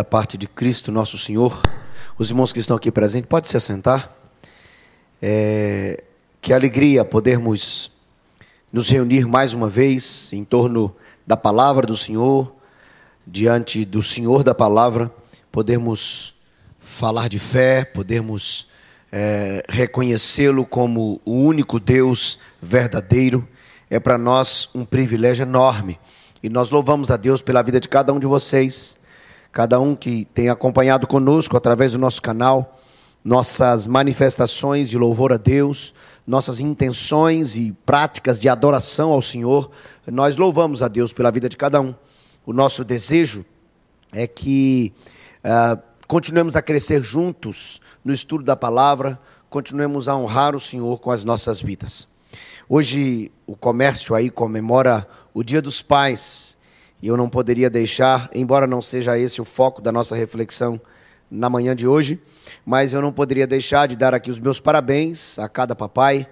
da parte de Cristo nosso Senhor, os irmãos que estão aqui presentes, pode se assentar. É, que alegria podermos nos reunir mais uma vez em torno da palavra do Senhor, diante do Senhor da palavra, podermos falar de fé, podermos é, reconhecê-lo como o único Deus verdadeiro, é para nós um privilégio enorme. E nós louvamos a Deus pela vida de cada um de vocês cada um que tem acompanhado conosco através do nosso canal, nossas manifestações de louvor a Deus, nossas intenções e práticas de adoração ao Senhor. Nós louvamos a Deus pela vida de cada um. O nosso desejo é que uh, continuemos a crescer juntos no estudo da palavra, continuemos a honrar o Senhor com as nossas vidas. Hoje o comércio aí comemora o Dia dos Pais e eu não poderia deixar, embora não seja esse o foco da nossa reflexão na manhã de hoje, mas eu não poderia deixar de dar aqui os meus parabéns a cada papai,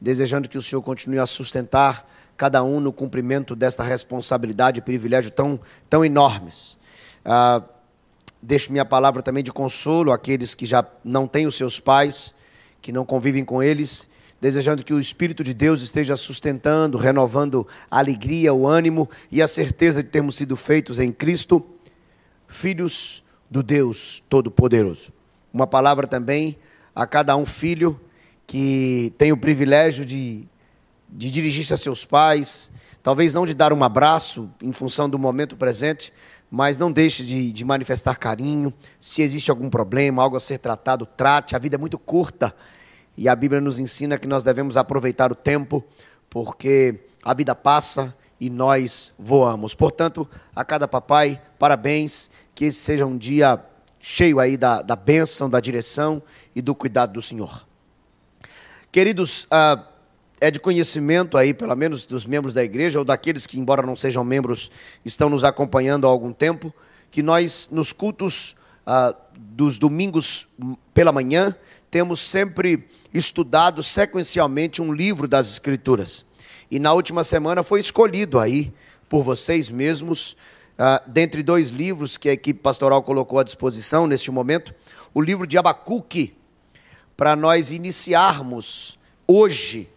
desejando que o Senhor continue a sustentar cada um no cumprimento desta responsabilidade e privilégio tão, tão enormes. Ah, deixo minha palavra também de consolo àqueles que já não têm os seus pais, que não convivem com eles desejando que o Espírito de Deus esteja sustentando, renovando a alegria, o ânimo e a certeza de termos sido feitos em Cristo, filhos do Deus Todo-Poderoso. Uma palavra também a cada um filho que tem o privilégio de, de dirigir-se a seus pais, talvez não de dar um abraço em função do momento presente, mas não deixe de, de manifestar carinho. Se existe algum problema, algo a ser tratado, trate. A vida é muito curta e a Bíblia nos ensina que nós devemos aproveitar o tempo, porque a vida passa e nós voamos. Portanto, a cada papai, parabéns, que esse seja um dia cheio aí da, da bênção, da direção e do cuidado do Senhor. Queridos, ah, é de conhecimento aí, pelo menos dos membros da igreja, ou daqueles que, embora não sejam membros, estão nos acompanhando há algum tempo, que nós, nos cultos ah, dos domingos pela manhã, temos sempre estudado sequencialmente um livro das Escrituras. E na última semana foi escolhido aí por vocês mesmos, uh, dentre dois livros que a equipe pastoral colocou à disposição neste momento, o livro de Abacuque, para nós iniciarmos hoje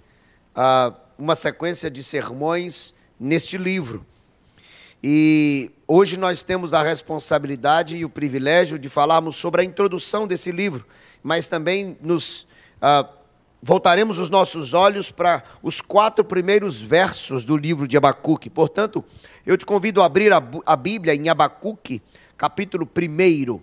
uh, uma sequência de sermões neste livro. E hoje nós temos a responsabilidade e o privilégio de falarmos sobre a introdução desse livro mas também nos ah, voltaremos os nossos olhos para os quatro primeiros versos do livro de Abacuque. Portanto, eu te convido a abrir a, a Bíblia em Abacuque, capítulo 1.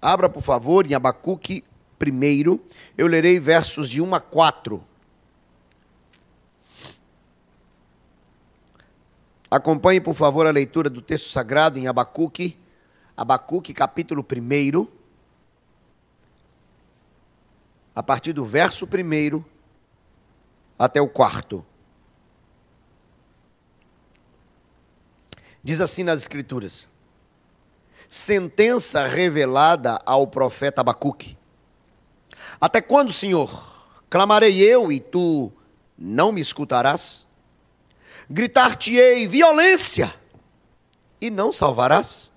Abra, por favor, em Abacuque 1. Eu lerei versos de 1 a 4. Acompanhe, por favor, a leitura do texto sagrado em Abacuque, Abacuque, capítulo 1, a partir do verso 1 até o quarto. Diz assim nas Escrituras: Sentença revelada ao profeta Abacuque. Até quando, Senhor, clamarei eu e tu não me escutarás? Gritar-te-ei violência e não salvarás?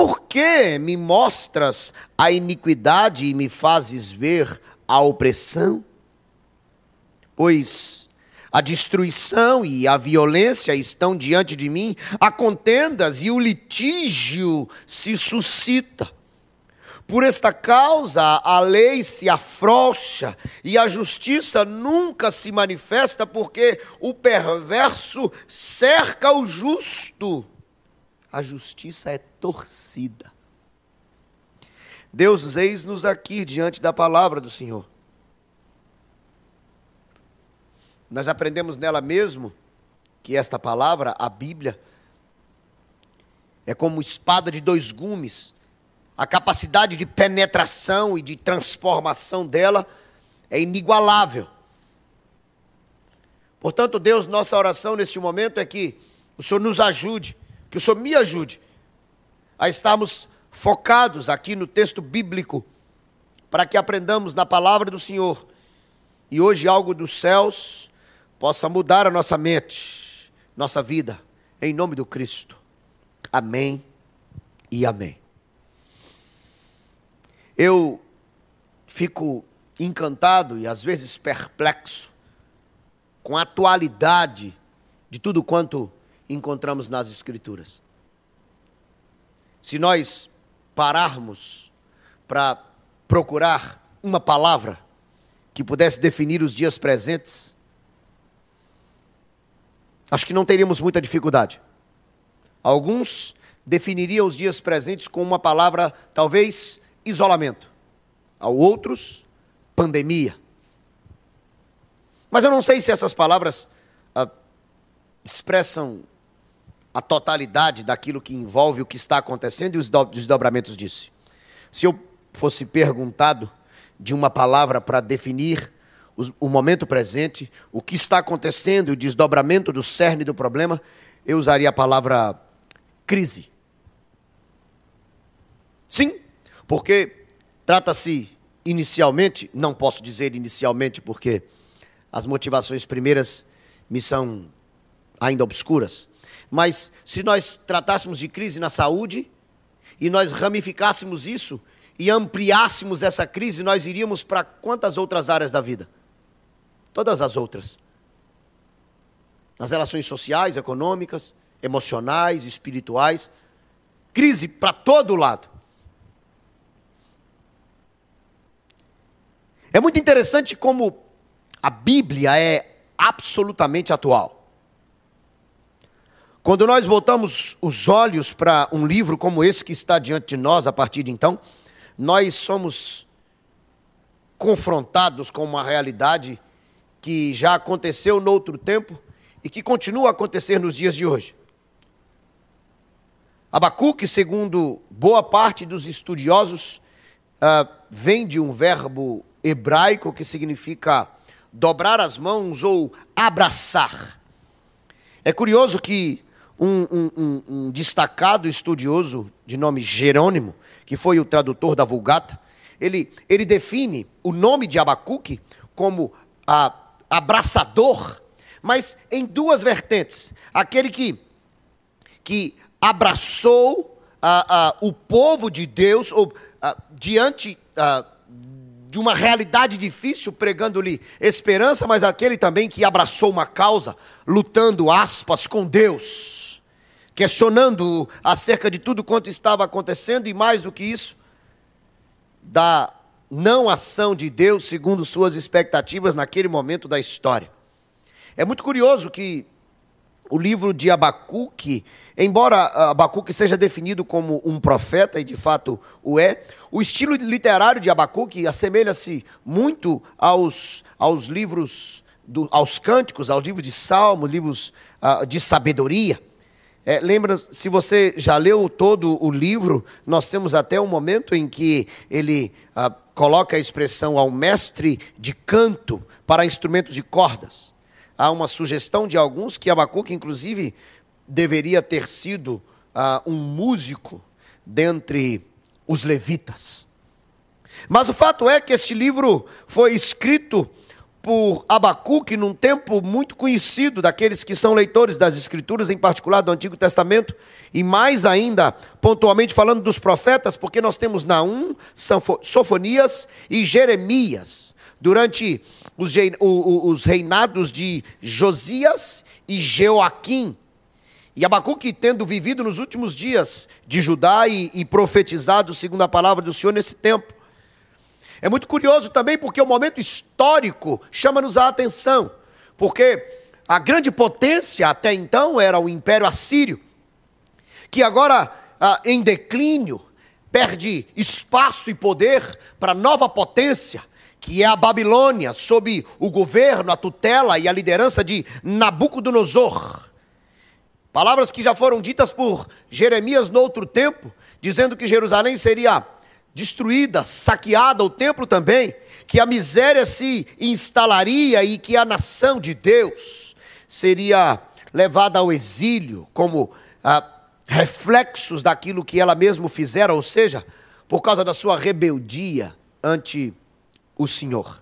Por que me mostras a iniquidade e me fazes ver a opressão? Pois a destruição e a violência estão diante de mim, há contendas e o litígio se suscita. Por esta causa, a lei se afrouxa e a justiça nunca se manifesta, porque o perverso cerca o justo a justiça é torcida. Deus, eis-nos aqui diante da palavra do Senhor. Nós aprendemos nela mesmo que esta palavra, a Bíblia, é como espada de dois gumes. A capacidade de penetração e de transformação dela é inigualável. Portanto, Deus, nossa oração neste momento é que o Senhor nos ajude que o Senhor me ajude a estarmos focados aqui no texto bíblico, para que aprendamos na palavra do Senhor e hoje algo dos céus possa mudar a nossa mente, nossa vida, em nome do Cristo. Amém e amém. Eu fico encantado e às vezes perplexo com a atualidade de tudo quanto encontramos nas Escrituras. Se nós pararmos para procurar uma palavra que pudesse definir os dias presentes, acho que não teríamos muita dificuldade. Alguns definiriam os dias presentes com uma palavra, talvez, isolamento. A outros, pandemia. Mas eu não sei se essas palavras ah, expressam a totalidade daquilo que envolve o que está acontecendo e os desdobramentos disso. Se eu fosse perguntado de uma palavra para definir o momento presente, o que está acontecendo e o desdobramento do cerne do problema, eu usaria a palavra crise. Sim, porque trata-se inicialmente, não posso dizer inicialmente porque as motivações primeiras me são ainda obscuras, mas se nós tratássemos de crise na saúde e nós ramificássemos isso e ampliássemos essa crise, nós iríamos para quantas outras áreas da vida? Todas as outras. Nas relações sociais, econômicas, emocionais, espirituais. Crise para todo lado. É muito interessante como a Bíblia é absolutamente atual. Quando nós voltamos os olhos para um livro como esse que está diante de nós a partir de então, nós somos confrontados com uma realidade que já aconteceu no outro tempo e que continua a acontecer nos dias de hoje. Abacuque, segundo boa parte dos estudiosos, uh, vem de um verbo hebraico que significa dobrar as mãos ou abraçar. É curioso que um, um, um, um, destacado estudioso de nome Jerônimo, que foi o tradutor da Vulgata, ele, ele define o nome de Abacuque como a, abraçador, mas em duas vertentes. Aquele que, que abraçou a, a, o povo de Deus ou, diante de uma realidade difícil, pregando-lhe esperança, mas aquele também que abraçou uma causa, lutando aspas com Deus, questionando acerca de tudo quanto estava acontecendo e mais do que isso, da não ação de Deus segundo suas expectativas naquele momento da história. É muito curioso que o livro de Abacuque, embora Abacuque seja definido como um profeta, e de fato o é, o estilo literário de Abacuque assemelha-se muito aos, aos livros, do, aos cânticos, aos livros de salmo, livros uh, de sabedoria. É, lembra, se você já leu todo o livro, nós temos até um momento em que ele uh, coloca a expressão ao mestre de canto para instrumentos de cordas há uma sugestão de alguns que Abacuque, inclusive, deveria ter sido uh, um músico dentre os levitas. Mas o fato é que este livro foi escrito por Abacuque num tempo muito conhecido daqueles que são leitores das Escrituras, em particular do Antigo Testamento, e mais ainda, pontualmente falando dos profetas, porque nós temos Naum, Sofonias e Jeremias. Durante os, os reinados de Josias e Joaquim. E Abacuque, tendo vivido nos últimos dias de Judá e, e profetizado segundo a palavra do Senhor nesse tempo. É muito curioso também porque o momento histórico chama-nos a atenção, porque a grande potência até então era o Império Assírio, que agora ah, em declínio perde espaço e poder para nova potência, que é a Babilônia, sob o governo, a tutela e a liderança de Nabucodonosor. Palavras que já foram ditas por Jeremias no outro tempo, dizendo que Jerusalém seria destruída, saqueada, o templo também, que a miséria se instalaria e que a nação de Deus seria levada ao exílio, como ah, reflexos daquilo que ela mesma fizera, ou seja, por causa da sua rebeldia ante o Senhor.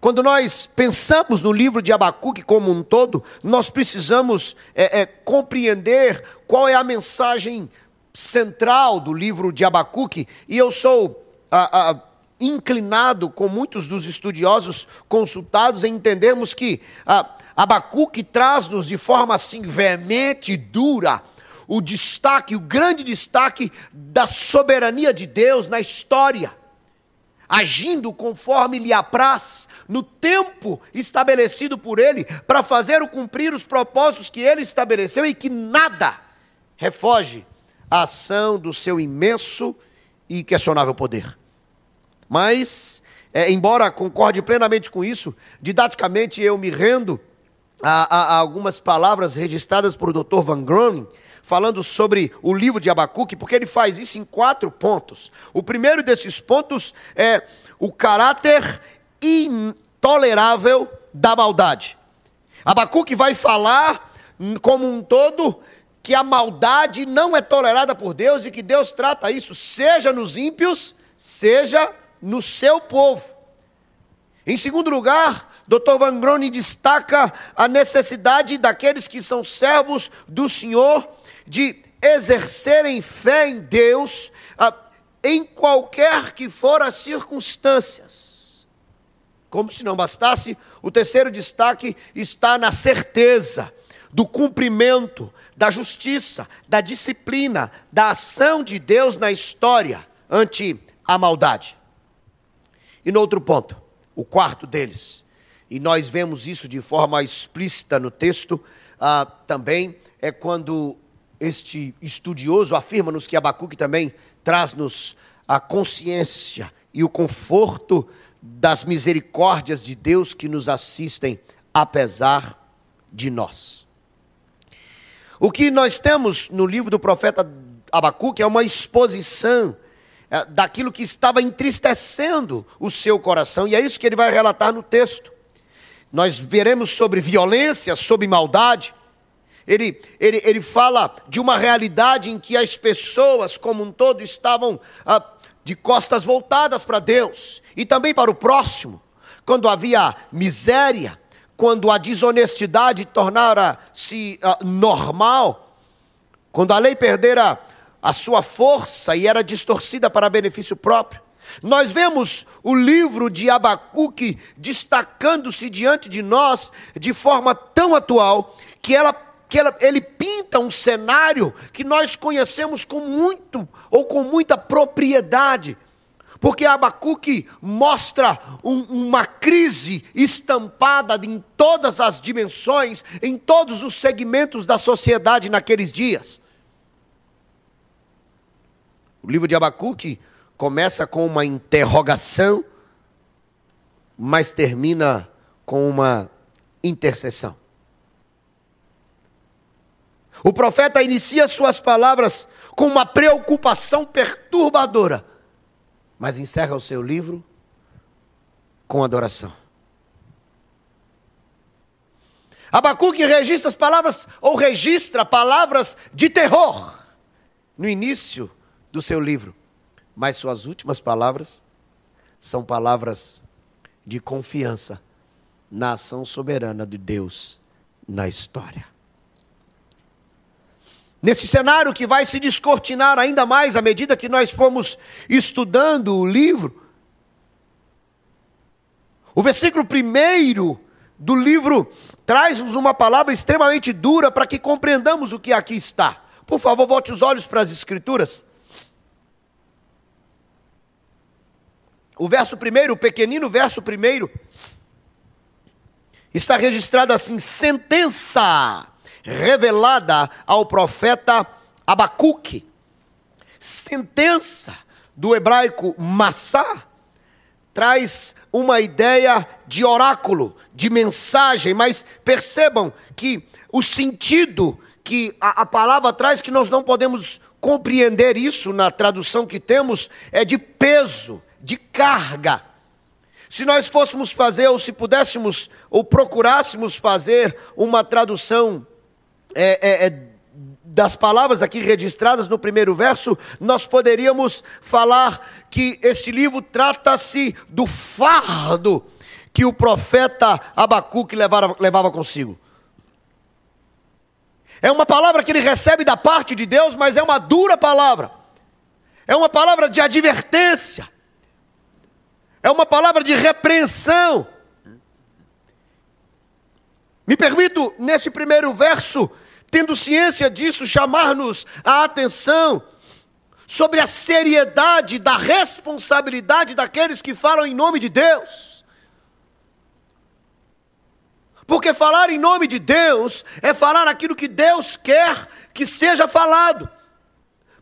quando nós pensamos no livro de Abacuque como um todo, nós precisamos é, é, compreender qual é a mensagem central do livro de Abacuque, e eu sou a, a, inclinado com muitos dos estudiosos consultados em entendermos que a, Abacuque traz-nos de forma assim veemente e dura o destaque, o grande destaque da soberania de Deus na história, agindo conforme lhe apraz, no tempo estabelecido por ele, para fazer o cumprir os propósitos que ele estabeleceu e que nada refoge a ação do seu imenso e questionável poder. Mas, é, embora concorde plenamente com isso, didaticamente eu me rendo a, a, a algumas palavras registradas por Dr. Van Groningen, falando sobre o livro de Abacuque, porque ele faz isso em quatro pontos. O primeiro desses pontos é o caráter intolerável da maldade. Abacuque vai falar como um todo que a maldade não é tolerada por Deus e que Deus trata isso, seja nos ímpios, seja no seu povo. Em segundo lugar, Dr. Van Grone destaca a necessidade daqueles que são servos do Senhor de exercerem fé em Deus ah, em qualquer que for as circunstâncias. Como se não bastasse, o terceiro destaque está na certeza do cumprimento, da justiça, da disciplina, da ação de Deus na história ante a maldade. E no outro ponto, o quarto deles, e nós vemos isso de forma explícita no texto, ah, também é quando este estudioso afirma-nos que Abacuque também traz-nos a consciência e o conforto das misericórdias de Deus que nos assistem apesar de nós. O que nós temos no livro do profeta Abacuque é uma exposição é, daquilo que estava entristecendo o seu coração, e é isso que ele vai relatar no texto. Nós veremos sobre violência, sobre maldade. Ele, ele, ele fala de uma realidade em que as pessoas, como um todo, estavam ah, de costas voltadas para Deus e também para o próximo. Quando havia miséria, quando a desonestidade tornara-se uh, normal, quando a lei perdera a sua força e era distorcida para benefício próprio. Nós vemos o livro de Abacuque destacando-se diante de nós de forma tão atual que, ela, que ela, ele pinta um cenário que nós conhecemos com muito ou com muita propriedade porque Abacuque mostra um, uma crise estampada em todas as dimensões, em todos os segmentos da sociedade naqueles dias. O livro de Abacuque começa com uma interrogação, mas termina com uma intercessão. O profeta inicia suas palavras com uma preocupação perturbadora mas encerra o seu livro com adoração. Abacuque registra as palavras, ou registra palavras de terror no início do seu livro, mas suas últimas palavras são palavras de confiança na ação soberana de Deus na história. Nesse cenário que vai se descortinar ainda mais à medida que nós formos estudando o livro, o versículo primeiro do livro traz-nos uma palavra extremamente dura para que compreendamos o que aqui está. Por favor, volte os olhos para as Escrituras. O verso primeiro, o pequenino verso primeiro, está registrado assim: sentença revelada ao profeta Abacuque. Sentença do hebraico massá traz uma ideia de oráculo, de mensagem, mas percebam que o sentido que a, a, palavra traz, que nós não podemos compreender isso na tradução que temos, é de peso, de carga. Se nós fôssemos fazer, ou se pudéssemos, ou procurássemos fazer uma tradução é, é, é, das palavras aqui registradas no primeiro verso, nós poderíamos falar que este livro trata-se do fardo que o profeta Abacuque levava, levava consigo. É uma palavra que ele recebe da parte de Deus, mas é uma dura palavra. É uma palavra de advertência. É uma palavra de repreensão. Me permito, nesse primeiro verso, tendo ciência disso, chamar-nos a atenção sobre a seriedade da responsabilidade daqueles que falam em nome de Deus. Porque falar em nome de Deus é falar aquilo que Deus quer que seja falado.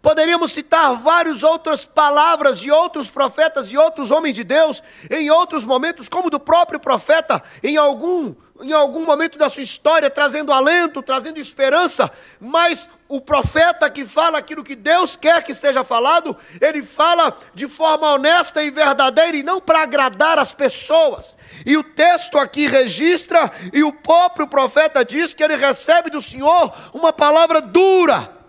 Poderíamos citar várias outras palavras de outros profetas e outros homens de Deus em outros momentos, como do próprio profeta, em algum, em algum momento da sua história, trazendo alento, trazendo esperança, mas o profeta que fala aquilo que Deus quer que seja falado, ele fala de forma honesta e verdadeira e não para agradar as pessoas. E o texto aqui registra, e o próprio profeta diz que ele recebe do Senhor uma palavra dura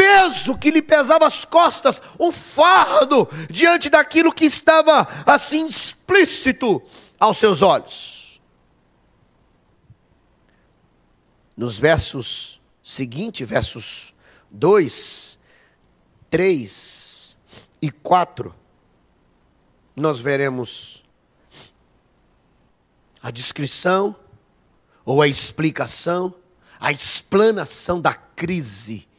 peso que lhe pesava as costas, um fardo diante daquilo que estava assim explícito aos seus olhos. Nos versos seguintes, versos 2, 3 e 4, nós veremos a descrição ou a explicação, a explanação da crise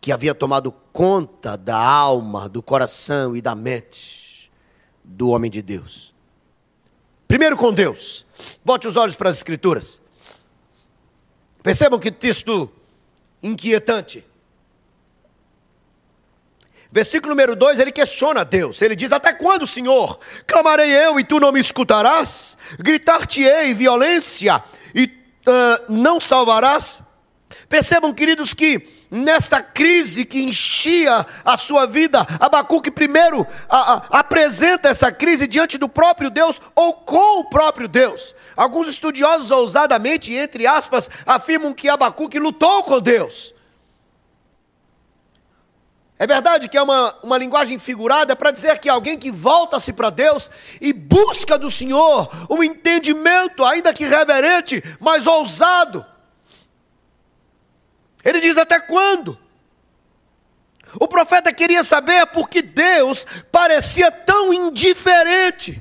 que havia tomado conta da alma, do coração e da mente do homem de Deus. Primeiro com Deus. Bote os olhos para as Escrituras. Percebam que texto inquietante. Versículo número 2, ele questiona Deus. Ele diz: Até quando, Senhor? Clamarei eu e tu não me escutarás? Gritar-te-ei violência e uh, não salvarás? Percebam, queridos, que nesta crise que enchia a sua vida, Abacuque primeiro a, a, apresenta essa crise diante do próprio Deus ou com o próprio Deus. Alguns estudiosos ousadamente, entre aspas, afirmam que Abacuque lutou com Deus. É verdade que é uma, uma linguagem figurada para dizer que alguém que volta-se para Deus e busca do Senhor um entendimento, ainda que reverente, mas ousado, ele diz: Até quando? O profeta queria saber por que Deus parecia tão indiferente.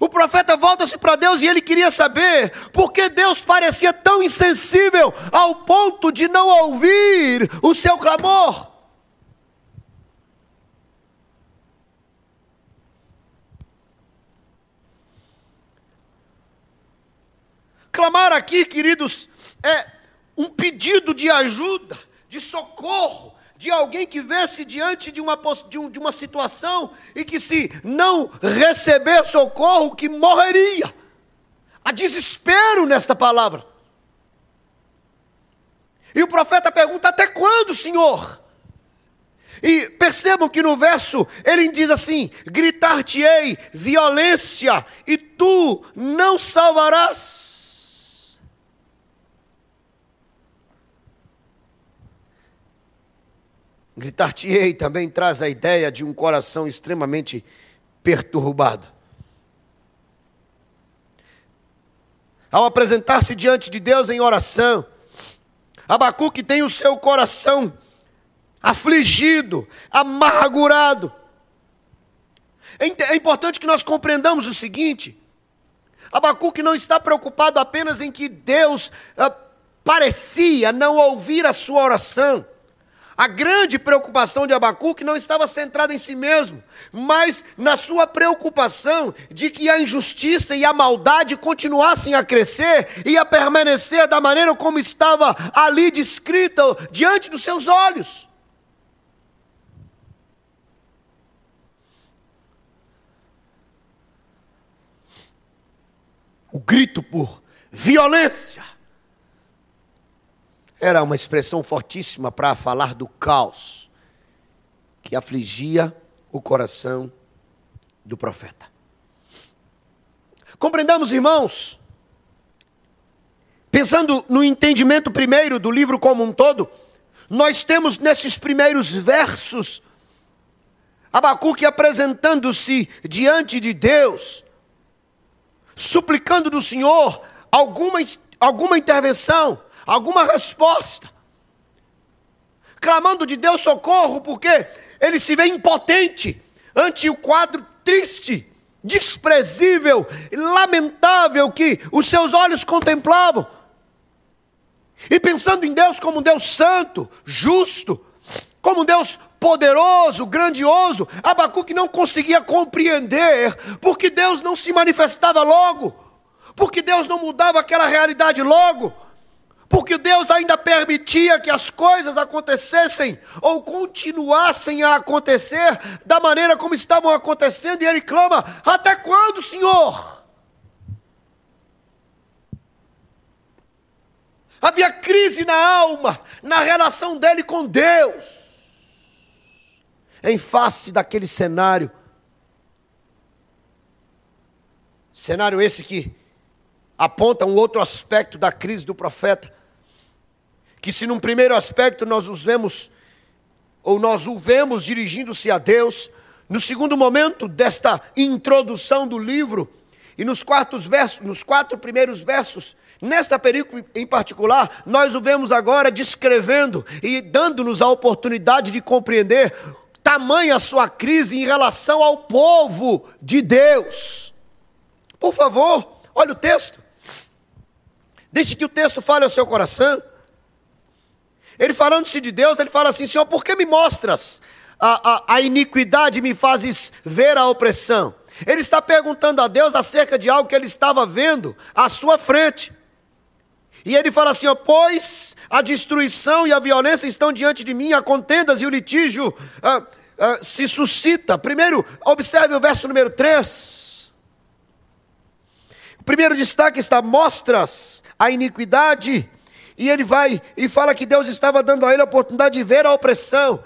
O profeta volta-se para Deus e ele queria saber por que Deus parecia tão insensível ao ponto de não ouvir o seu clamor. Clamar aqui, queridos, é um pedido de ajuda, de socorro, de alguém que vê-se diante de uma, de, um, de uma situação e que, se não receber socorro, que morreria. Há desespero nesta palavra. E o profeta pergunta: Até quando, Senhor? E percebam que no verso ele diz assim: Gritar-te-ei violência, e tu não salvarás. Gritar-te-ei também traz a ideia de um coração extremamente perturbado. Ao apresentar-se diante de Deus em oração, Abacuque tem o seu coração afligido, amargurado. É, é importante que nós compreendamos o seguinte: Abacuque não está preocupado apenas em que Deus ah, parecia não ouvir a sua oração. A grande preocupação de Abacuque não estava centrada em si mesmo, mas na sua preocupação de que a injustiça e a maldade continuassem a crescer e a permanecer da maneira como estava ali descrita diante dos seus olhos. O grito por violência era uma expressão fortíssima para falar do caos que afligia o coração do profeta. Compreendamos, irmãos, pensando no entendimento primeiro do livro como um todo, nós temos nesses primeiros versos Abacuque apresentando-se diante de Deus, suplicando do Senhor alguma, alguma intervenção, alguma resposta, clamando de Deus socorro, porque ele se vê impotente ante o quadro triste, desprezível, lamentável que os seus olhos contemplavam. E pensando em Deus como um Deus santo, justo, como um Deus poderoso, grandioso, Abacuque não conseguia compreender porque Deus não se manifestava logo, porque Deus não mudava aquela realidade logo, porque Deus ainda permitia que as coisas acontecessem ou continuassem a acontecer da maneira como estavam acontecendo, e ele clama: Até quando, Senhor? Havia crise na alma, na relação dele com Deus em face daquele cenário. Cenário esse que aponta um outro aspecto da crise do profeta. Que se num primeiro aspecto nós os vemos, ou nós o vemos dirigindo-se a Deus, no segundo momento desta introdução do livro, e nos, quartos versos, nos quatro primeiros versos, nesta perícope em particular, nós o vemos agora descrevendo e dando-nos a oportunidade de compreender tamanha a sua crise em relação ao povo de Deus. Por favor, olha o texto. Deixe que o texto fale ao seu coração. Ele falando-se de Deus, ele fala assim: Senhor, por que me mostras a, a, a iniquidade me fazes ver a opressão? Ele está perguntando a Deus acerca de algo que ele estava vendo à sua frente. E ele fala assim: pois a destruição e a violência estão diante de mim, a contendas e o litígio ah, ah, se suscita. Primeiro, observe o verso número 3. O primeiro destaque está: mostras a iniquidade. E ele vai e fala que Deus estava dando a ele a oportunidade de ver a opressão.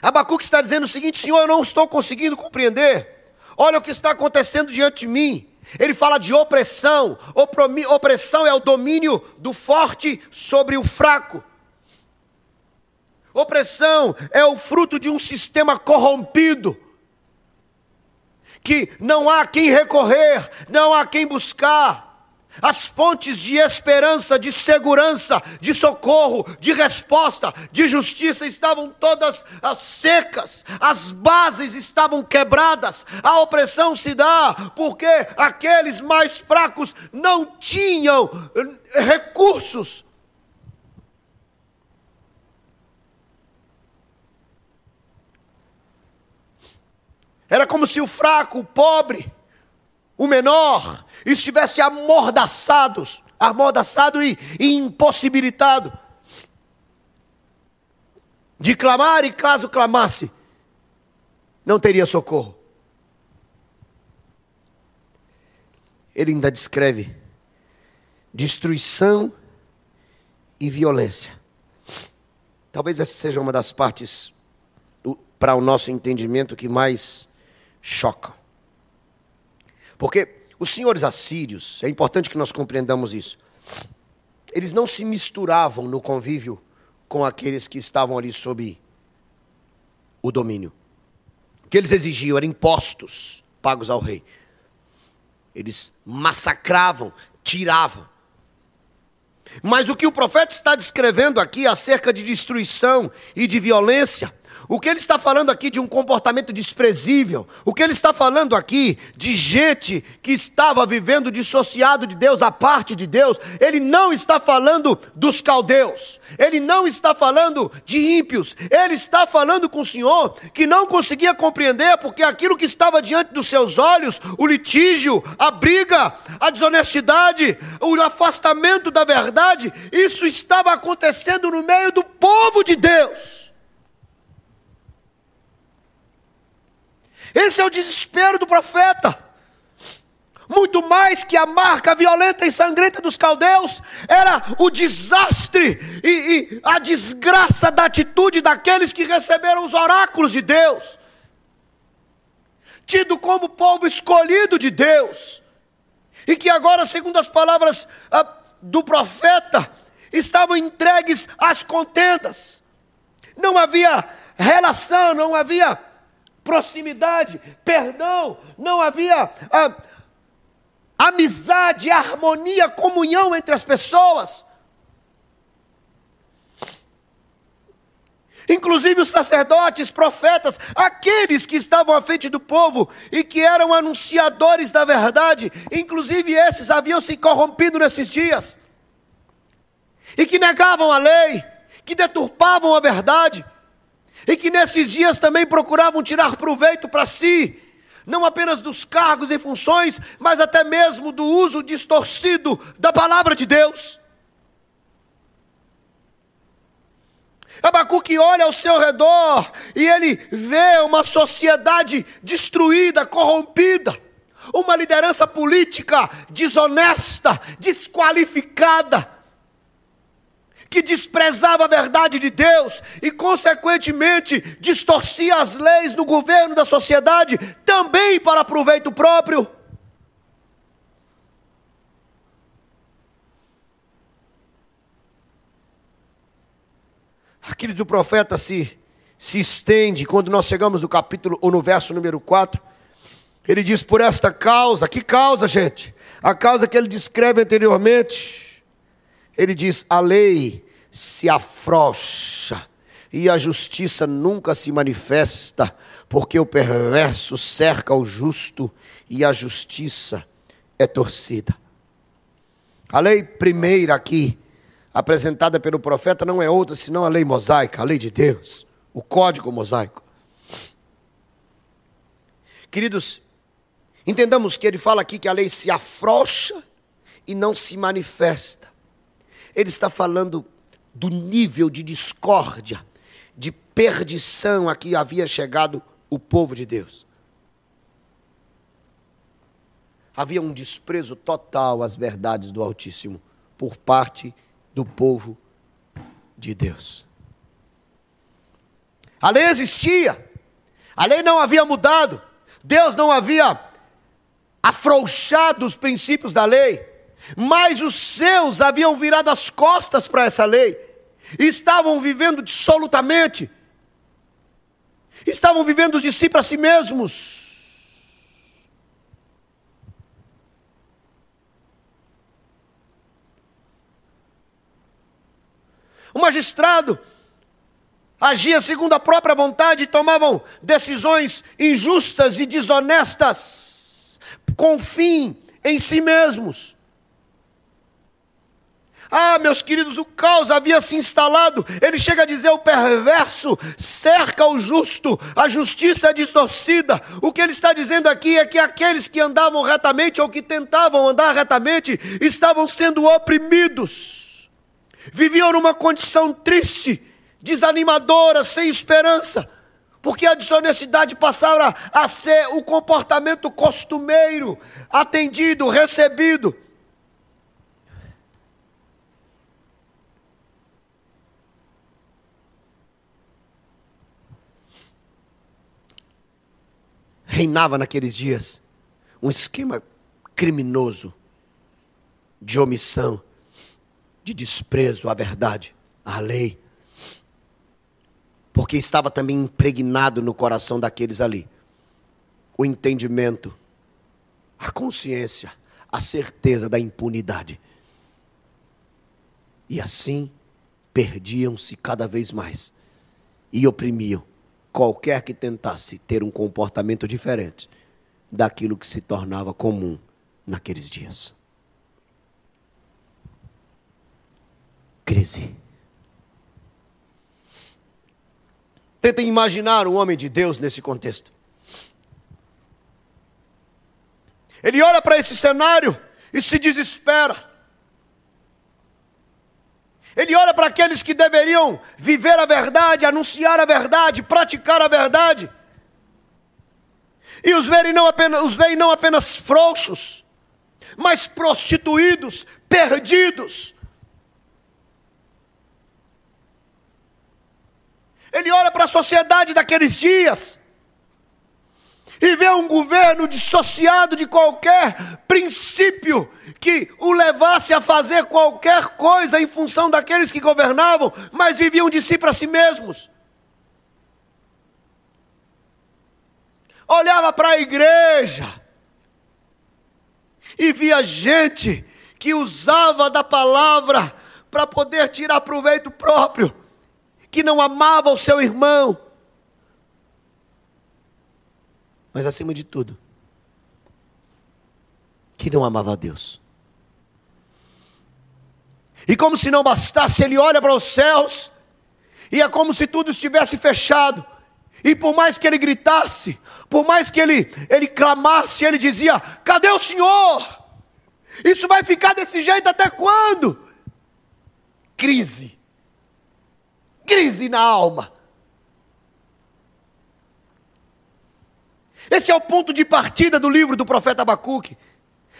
Abacuque está dizendo o seguinte: Senhor, eu não estou conseguindo compreender. Olha o que está acontecendo diante de mim. Ele fala de opressão. Opressão é o domínio do forte sobre o fraco. Opressão é o fruto de um sistema corrompido, que não há quem recorrer, não há quem buscar. As fontes de esperança, de segurança, de socorro, de resposta, de justiça estavam todas secas, as bases estavam quebradas, a opressão se dá porque aqueles mais fracos não tinham eh, recursos. Era como se o fraco, o pobre, o menor, estivesse amordaçados, amordaçado e, impossibilitado de clamar, e caso clamasse, não teria socorro. Ele ainda descreve destruição e violência. Talvez essa seja uma das partes, para o nosso entendimento, que mais chocam. Porque os senhores assírios, é importante que nós compreendamos isso, eles não se misturavam no convívio com aqueles que estavam ali sob o domínio. O que eles exigiam eram impostos pagos ao rei. Eles massacravam, tiravam. Mas o que o profeta está descrevendo aqui acerca de destruição e de violência o que ele está falando aqui de um comportamento desprezível, o que ele está falando aqui de gente que estava vivendo dissociado de Deus, a parte de Deus, ele não está falando dos caldeus, ele não está falando de ímpios, ele está falando com o Senhor que não conseguia compreender porque aquilo que estava diante dos seus olhos, o litígio, a briga, a desonestidade, o afastamento da verdade, isso estava acontecendo no meio do povo de Deus. Esse é o desespero do profeta. Muito mais que a marca violenta e sangrenta dos caldeus, era o desastre e, e a desgraça da atitude daqueles que receberam os oráculos de Deus, tido como povo escolhido de Deus, e que agora, segundo as palavras ah, do profeta, estavam entregues às contendas. Não havia relação, não havia proximidade, perdão, não havia ah, amizade, harmonia, comunhão entre as pessoas. Inclusive os sacerdotes, profetas, aqueles que estavam à frente do povo e que eram anunciadores da verdade, inclusive esses haviam se corrompido nesses dias, e que negavam a lei, que deturpavam a verdade, e que nesses dias também procuravam tirar proveito para si, não apenas dos cargos e funções, mas até mesmo do uso distorcido da palavra de Deus. Abacuque olha ao seu redor e ele vê uma sociedade destruída, corrompida, uma liderança política desonesta, desqualificada, que desprezava a verdade de Deus e, consequentemente, distorcia as leis do governo da sociedade também para proveito próprio. Aquele do profeta se, se estende quando nós chegamos no capítulo, ou no verso número 4. Ele diz: Por esta causa, que causa, gente? A causa que ele descreve anteriormente. Ele diz: A lei se afrouxa e a justiça nunca se manifesta, porque o perverso cerca o justo e a justiça é torcida. A lei primeira aqui apresentada pelo profeta não é outra senão a lei mosaica, a lei de Deus, o código mosaico. Queridos, entendamos que ele fala aqui que a lei se afrouxa e não se manifesta. Ele está falando do nível de discórdia, de perdição a que havia chegado o povo de Deus. Havia um desprezo total às verdades do Altíssimo por parte do povo de Deus. A lei existia, a lei não havia mudado, Deus não havia afrouxado os princípios da lei, mas os seus haviam virado as costas para essa lei, estavam vivendo dissolutamente, estavam vivendo de si para si mesmos, O magistrado agia segundo a própria vontade e tomavam decisões injustas e desonestas, com fim em si mesmos. Ah, meus queridos, o caos havia se instalado. Ele chega a dizer: o perverso cerca o justo, a justiça é distorcida. O que ele está dizendo aqui é que aqueles que andavam retamente ou que tentavam andar retamente estavam sendo oprimidos viviam numa condição triste, desanimadora, sem esperança, porque a desonestidade passava a ser o comportamento costumeiro, atendido, recebido. Reinava naqueles dias um esquema criminoso de omissão de desprezo à verdade, à lei. Porque estava também impregnado no coração daqueles ali o entendimento, a consciência, a certeza da impunidade. E assim perdiam-se cada vez mais e oprimiam qualquer que tentasse ter um comportamento diferente daquilo que se tornava comum naqueles dias. crise. Tentem imaginar um homem de Deus nesse contexto. Ele olha para esse cenário e se desespera. Ele olha para aqueles que deveriam viver a verdade, anunciar a verdade, praticar a verdade. E os vê não apenas, os vê não apenas frouxos, mas prostituídos, perdidos, Ele olha para a sociedade daqueles dias e vê um governo dissociado de qualquer princípio que o levasse a fazer qualquer coisa em função daqueles que governavam, mas viviam de si para si mesmos. olhava para a igreja e via gente que usava da palavra para poder tirar proveito próprio, que não amava o seu irmão. Mas acima de tudo, que não amava a Deus. E como se não bastasse, ele olha para os céus, e é como se tudo estivesse fechado. E por mais que ele gritasse, por mais que ele, ele clamasse, ele dizia: Cadê o Senhor? Isso vai ficar desse jeito até quando? Crise. Crise na alma. Esse é o ponto de partida do livro do profeta Abacuque.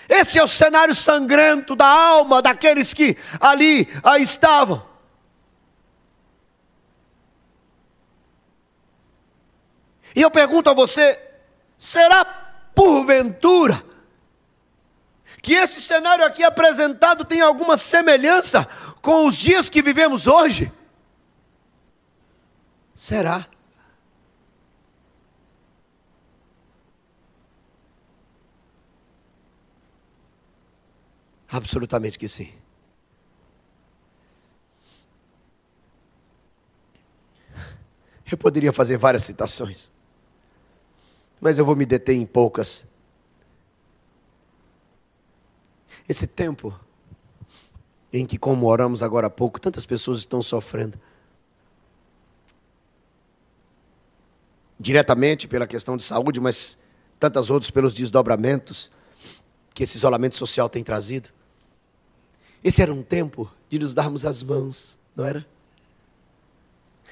Esse é o cenário sangrento da alma daqueles que ali estavam. E eu pergunto a você: será porventura que esse cenário aqui apresentado tem alguma semelhança com os dias que vivemos hoje? Será? Absolutamente que sim. Eu poderia fazer várias citações, mas eu vou me deter em poucas. Esse tempo em que, como oramos agora há pouco, tantas pessoas estão sofrendo. Diretamente pela questão de saúde, mas tantas outras pelos desdobramentos que esse isolamento social tem trazido. Esse era um tempo de nos darmos as mãos, não era?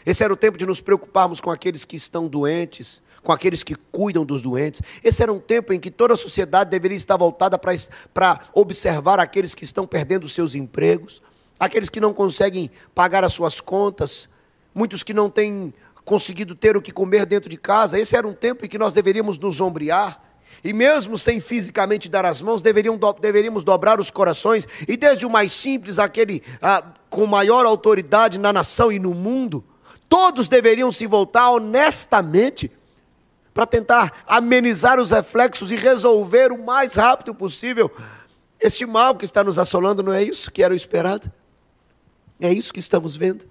Esse era o tempo de nos preocuparmos com aqueles que estão doentes, com aqueles que cuidam dos doentes. Esse era um tempo em que toda a sociedade deveria estar voltada para observar aqueles que estão perdendo seus empregos, aqueles que não conseguem pagar as suas contas, muitos que não têm conseguido ter o que comer dentro de casa. Esse era um tempo em que nós deveríamos nos ombrear e mesmo sem fisicamente dar as mãos, deveriam, deveríamos dobrar os corações, e desde o mais simples, aquele ah, com maior autoridade na nação e no mundo, todos deveriam se voltar honestamente para tentar amenizar os reflexos e resolver o mais rápido possível esse mal que está nos assolando, não é isso que era o esperado? É isso que estamos vendo.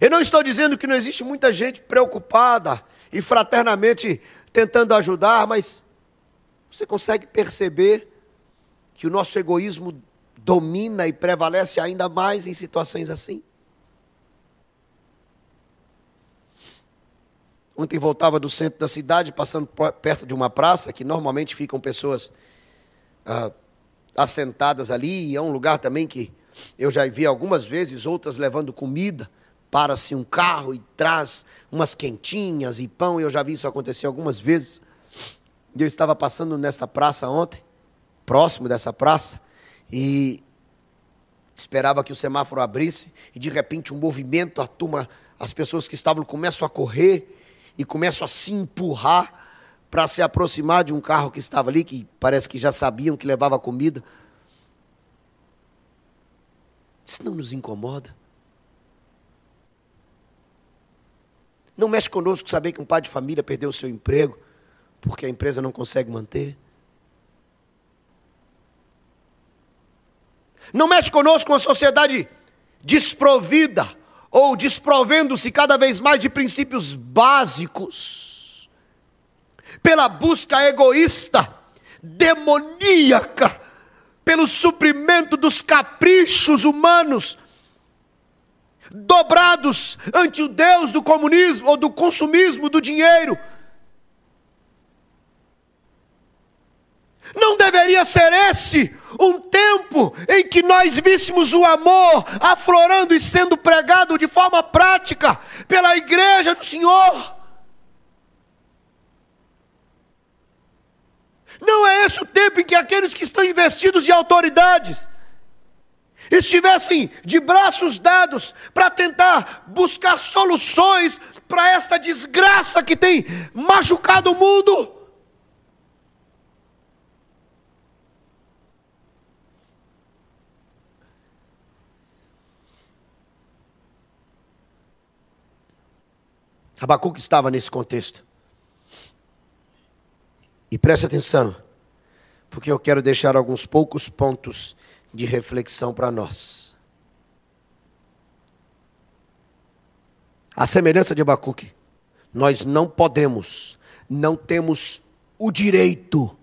Eu não estou dizendo que não existe muita gente preocupada e fraternamente tentando ajudar, mas você consegue perceber que o nosso egoísmo domina e prevalece ainda mais em situações assim? Ontem voltava do centro da cidade, passando perto de uma praça, que normalmente ficam pessoas ah, assentadas ali, e é um lugar também que eu já vi algumas vezes, outras levando comida para-se um carro e traz umas quentinhas e pão, eu já vi isso acontecer algumas vezes. Eu estava passando nesta praça ontem, próximo dessa praça, e esperava que o semáforo abrisse, e de repente um movimento, a turma, as pessoas que estavam começam a correr e começam a se empurrar para se aproximar de um carro que estava ali, que parece que já sabiam que levava comida. Isso não nos incomoda. Não mexe conosco saber que um pai de família perdeu o seu emprego porque a empresa não consegue manter. Não mexe conosco uma sociedade desprovida ou desprovendo-se cada vez mais de princípios básicos, pela busca egoísta, demoníaca, pelo suprimento dos caprichos humanos dobrados ante o Deus do comunismo ou do consumismo do dinheiro. Não deveria ser esse um tempo em que nós víssemos o amor aflorando e sendo pregado de forma prática pela igreja do Senhor? Não é esse o tempo em que aqueles que estão investidos de autoridades, estivessem de braços dados para tentar buscar soluções para esta desgraça que tem machucado o mundo. Abacuque estava nesse contexto. E preste atenção, porque eu quero deixar alguns poucos pontos de reflexão para nós. A semelhança de Abacuque, nós não podemos, não temos o direito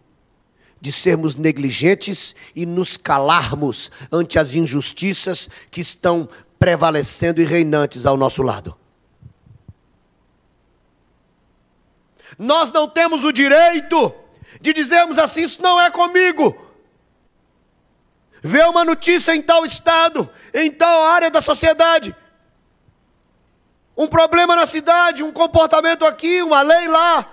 de sermos negligentes e nos calarmos ante as injustiças que estão prevalecendo e reinantes ao nosso lado. Nós não temos o direito de dizermos assim: isso não é comigo. Vê uma notícia em tal estado, em tal área da sociedade, um problema na cidade, um comportamento aqui, uma lei lá.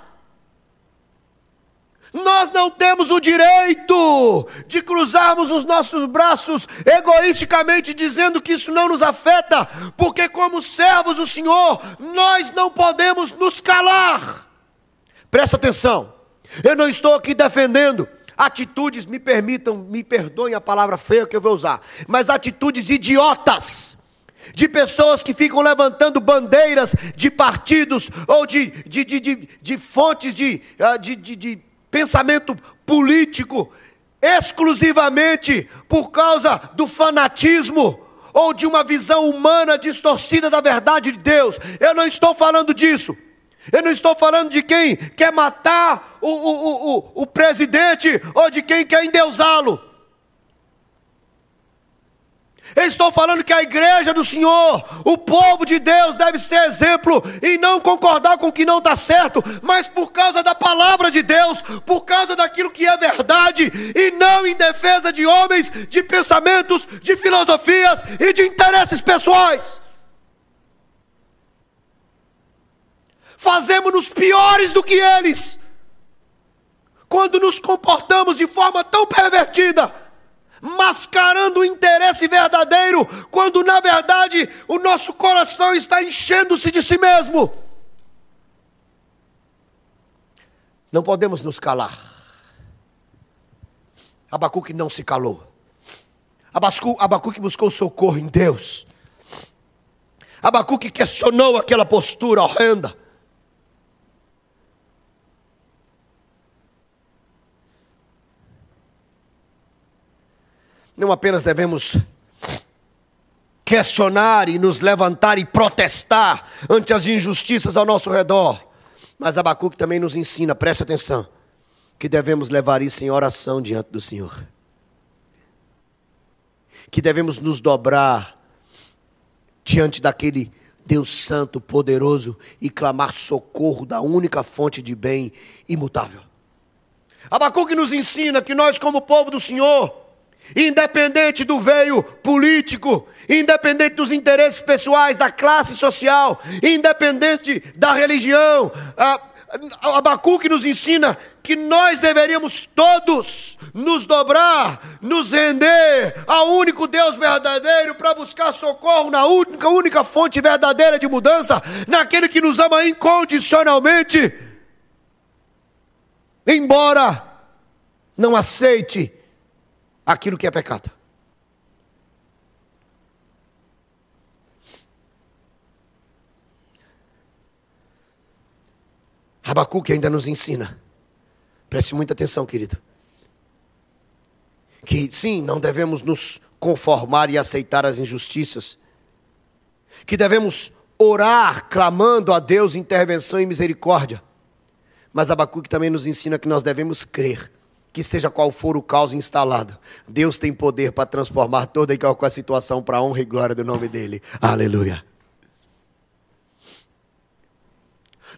Nós não temos o direito de cruzarmos os nossos braços egoisticamente dizendo que isso não nos afeta, porque, como servos do Senhor, nós não podemos nos calar. Presta atenção, eu não estou aqui defendendo atitudes, me permitam, me perdoem a palavra feia que eu vou usar, mas atitudes idiotas de pessoas que ficam levantando bandeiras de partidos ou de, de, de, de, de fontes de, ah, de, de, de pensamento político, exclusivamente por causa do fanatismo ou de uma visão humana distorcida da verdade de Deus. Eu não estou falando disso. Eu não estou falando de quem quer matar o, o, o, o presidente ou de quem quer endeusá-lo. Eu estou falando que a igreja do Senhor, o povo de Deus, deve ser exemplo e não concordar com o que não está certo, mas por causa da palavra de Deus, por causa daquilo que é verdade, e não em defesa de homens, de pensamentos, de filosofias e de interesses pessoais. Fazemos-nos piores do que eles, quando nos comportamos de forma tão pervertida, mascarando o interesse verdadeiro, quando na verdade o nosso coração está enchendo-se de si mesmo. Não podemos nos calar. Abacuque não se calou. Abacuque buscou socorro em Deus. Abacuque questionou aquela postura horrenda. Não apenas devemos questionar e nos levantar e protestar ante as injustiças ao nosso redor, mas Abacuque também nos ensina, preste atenção, que devemos levar isso em oração diante do Senhor. Que devemos nos dobrar diante daquele Deus Santo, poderoso e clamar socorro da única fonte de bem imutável. Abacuque nos ensina que nós, como povo do Senhor, independente do veio político, independente dos interesses pessoais, da classe social, independente da religião. Abacuque nos ensina que nós deveríamos todos nos dobrar, nos render ao único Deus verdadeiro para buscar socorro na única, única fonte verdadeira de mudança, naquele que nos ama incondicionalmente. Embora não aceite aquilo que é pecado. Abacuque ainda nos ensina. Preste muita atenção, querido. Que sim, não devemos nos conformar e aceitar as injustiças. Que devemos orar clamando a Deus intervenção e misericórdia. Mas Abacuque também nos ensina que nós devemos crer que seja qual for o caos instalado, Deus tem poder para transformar toda e qualquer situação para a honra e glória do nome dele. Aleluia.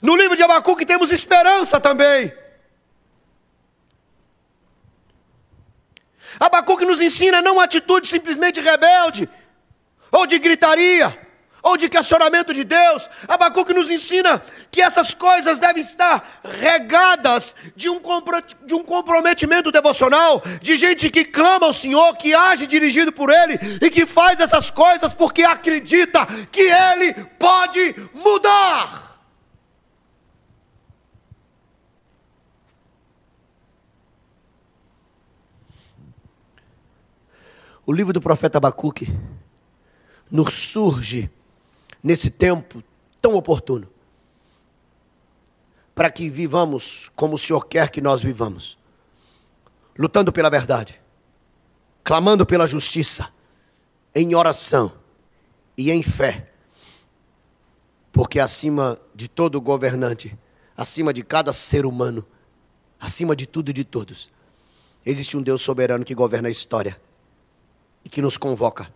No livro de Abacuque temos esperança também. Abacuque nos ensina não uma atitude simplesmente rebelde ou de gritaria ou de questionamento de Deus. Abacuque nos ensina que essas coisas devem estar regadas de um, de um comprometimento devocional, de gente que clama ao Senhor, que age dirigido por Ele e que faz essas coisas porque acredita que Ele pode mudar. O livro do profeta Abacuque nos surge nesse tempo tão oportuno. para que vivamos como o Senhor quer que nós vivamos, lutando pela verdade, clamando pela justiça, em oração e em fé, porque acima de todo governante, acima de cada ser humano, acima de tudo e de todos, existe um Deus soberano que governa a história e que nos convoca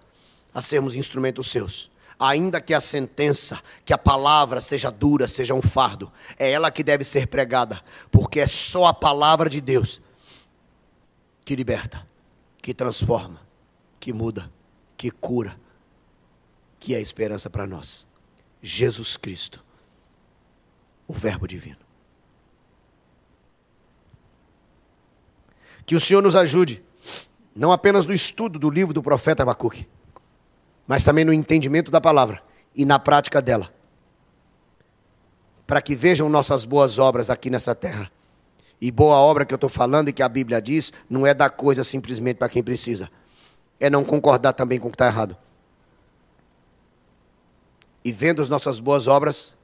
a sermos instrumentos seus. Ainda que a sentença, que a palavra seja dura, seja um fardo, é ela que deve ser pregada, porque é só a palavra de Deus que liberta, que transforma, que muda, que cura, que é esperança para nós. Jesus Cristo, o Verbo Divino. Que o Senhor nos ajude, não apenas no estudo do livro do profeta Abacuque, mas também no entendimento da palavra e na prática dela. Para que vejam nossas boas obras aqui nessa terra. E boa obra que eu estou falando e que a Bíblia diz, não é dar coisa simplesmente para quem precisa. É não concordar também com o que está errado. E vendo as nossas boas obras,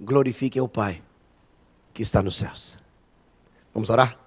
glorifiquem o Pai que está nos céus. Vamos orar?